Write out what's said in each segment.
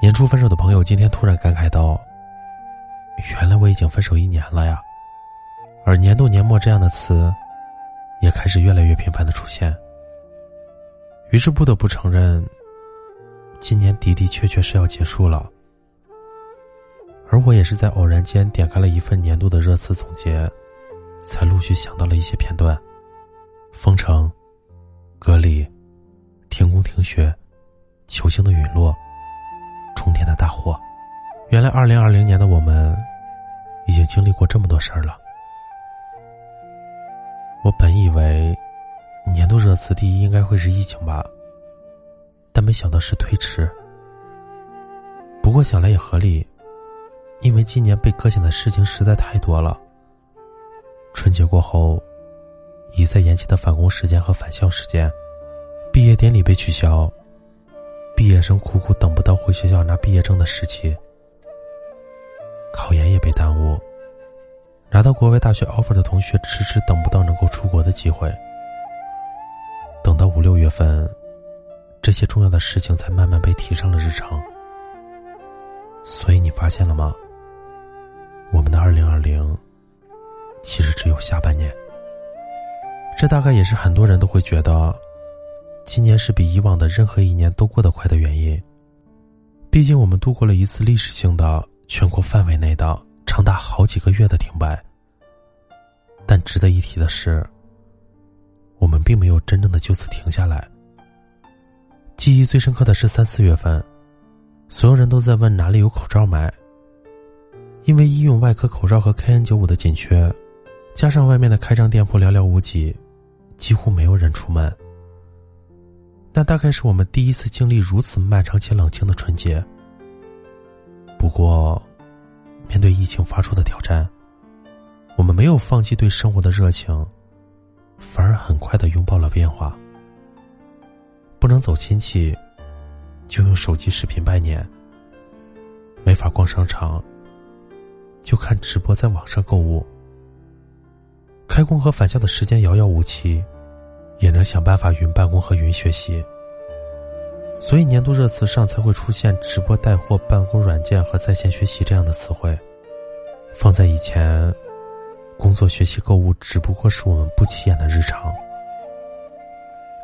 年初分手的朋友今天突然感慨道：“原来我已经分手一年了呀。”而“年度年末”这样的词，也开始越来越频繁的出现。于是不得不承认，今年的的确确是要结束了。而我也是在偶然间点开了一份年度的热词总结，才陆续想到了一些片段：封城、隔离、停工停学、球星的陨落。冲天的大祸，原来二零二零年的我们，已经经历过这么多事儿了。我本以为，年度热词第一应该会是疫情吧，但没想到是推迟。不过想来也合理，因为今年被搁浅的事情实在太多了。春节过后，一再延期的返工时间和返校时间，毕业典礼被取消。毕业生苦苦等不到回学校拿毕业证的时期，考研也被耽误，拿到国外大学 offer 的同学迟迟等不到能够出国的机会，等到五六月份，这些重要的事情才慢慢被提上了日程。所以你发现了吗？我们的二零二零，其实只有下半年。这大概也是很多人都会觉得。今年是比以往的任何一年都过得快的原因。毕竟我们度过了一次历史性的全国范围内的长达好几个月的停摆。但值得一提的是，我们并没有真正的就此停下来。记忆最深刻的是三四月份，所有人都在问哪里有口罩买。因为医用外科口罩和 KN95 的紧缺，加上外面的开张店铺寥寥无几，几乎没有人出门。那大概是我们第一次经历如此漫长且冷清的春节。不过，面对疫情发出的挑战，我们没有放弃对生活的热情，反而很快的拥抱了变化。不能走亲戚，就用手机视频拜年；没法逛商场，就看直播在网上购物。开工和返校的时间遥遥无期。也能想办法云办公和云学习，所以年度热词上才会出现直播带货、办公软件和在线学习这样的词汇。放在以前，工作、学习、购物只不过是我们不起眼的日常，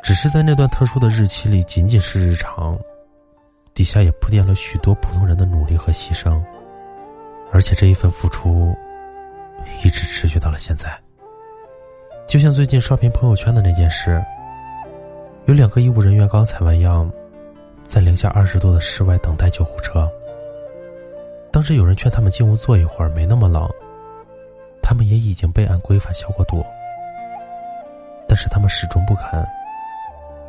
只是在那段特殊的日期里，仅仅是日常，底下也铺垫了许多普通人的努力和牺牲，而且这一份付出，一直持续到了现在。就像最近刷屏朋友圈的那件事，有两个医务人员刚采完样，在零下二十度的室外等待救护车。当时有人劝他们进屋坐一会儿，没那么冷。他们也已经被按规范消过毒，但是他们始终不肯，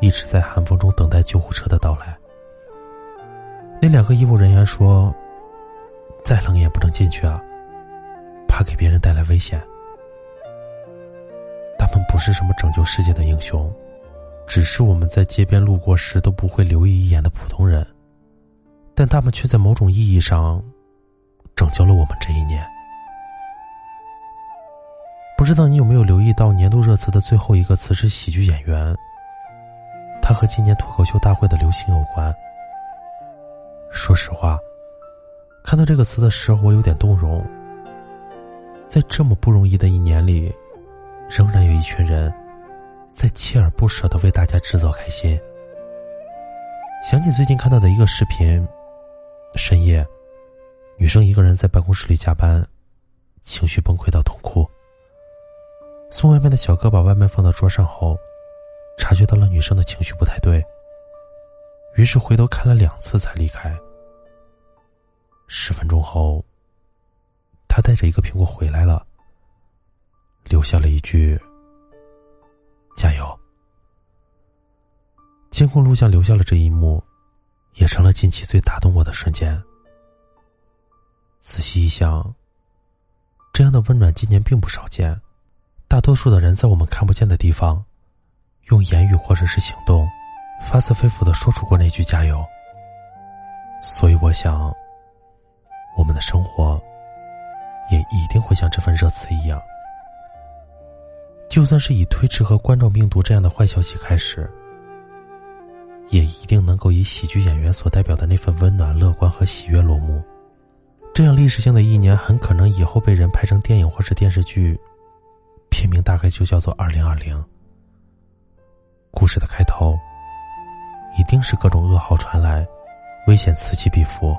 一直在寒风中等待救护车的到来。那两个医务人员说：“再冷也不能进去啊，怕给别人带来危险。”不是什么拯救世界的英雄，只是我们在街边路过时都不会留意一眼的普通人，但他们却在某种意义上拯救了我们这一年。不知道你有没有留意到年度热词的最后一个词是喜剧演员，他和今年脱口秀大会的流行有关。说实话，看到这个词的时候，我有点动容，在这么不容易的一年里。仍然有一群人在锲而不舍的为大家制造开心。想起最近看到的一个视频，深夜，女生一个人在办公室里加班，情绪崩溃到痛哭。送外卖的小哥把外卖放到桌上后，察觉到了女生的情绪不太对，于是回头看了两次才离开。十分钟后，他带着一个苹果回来了，留下了一句：“加油。”监控录像留下了这一幕，也成了近期最打动我的瞬间。仔细一想，这样的温暖今年并不少见。大多数的人在我们看不见的地方，用言语或者是行动，发自肺腑的说出过那句加油。所以我想，我们的生活也一定会像这份热词一样，就算是以推迟和冠状病毒这样的坏消息开始。也一定能够以喜剧演员所代表的那份温暖、乐观和喜悦落幕。这样历史性的一年，很可能以后被人拍成电影或是电视剧，片名大概就叫做《二零二零》。故事的开头，一定是各种噩耗传来，危险此起彼伏，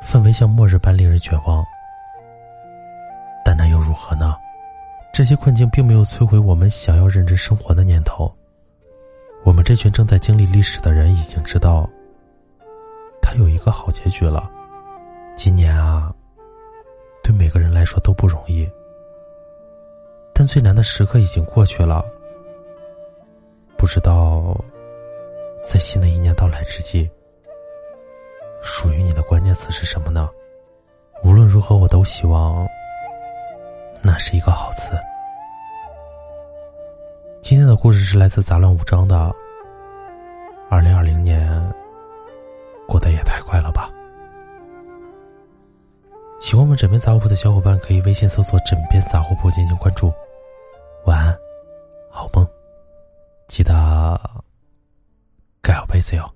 氛围像末日般令人绝望。但那又如何呢？这些困境并没有摧毁我们想要认真生活的念头。我们这群正在经历历史的人已经知道，他有一个好结局了。今年啊，对每个人来说都不容易，但最难的时刻已经过去了。不知道，在新的一年到来之际，属于你的关键词是什么呢？无论如何，我都希望那是一个好词。今天的故事是来自杂乱无章的。二零二零年过得也太快了吧！喜欢我们枕边杂货铺的小伙伴可以微信搜索“枕边杂货铺”进行关注。晚安，好梦，记得盖好被子哟。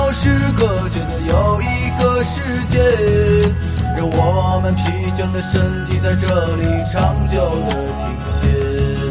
是隔绝的又一个世界，让我们疲倦的身体在这里长久的停歇。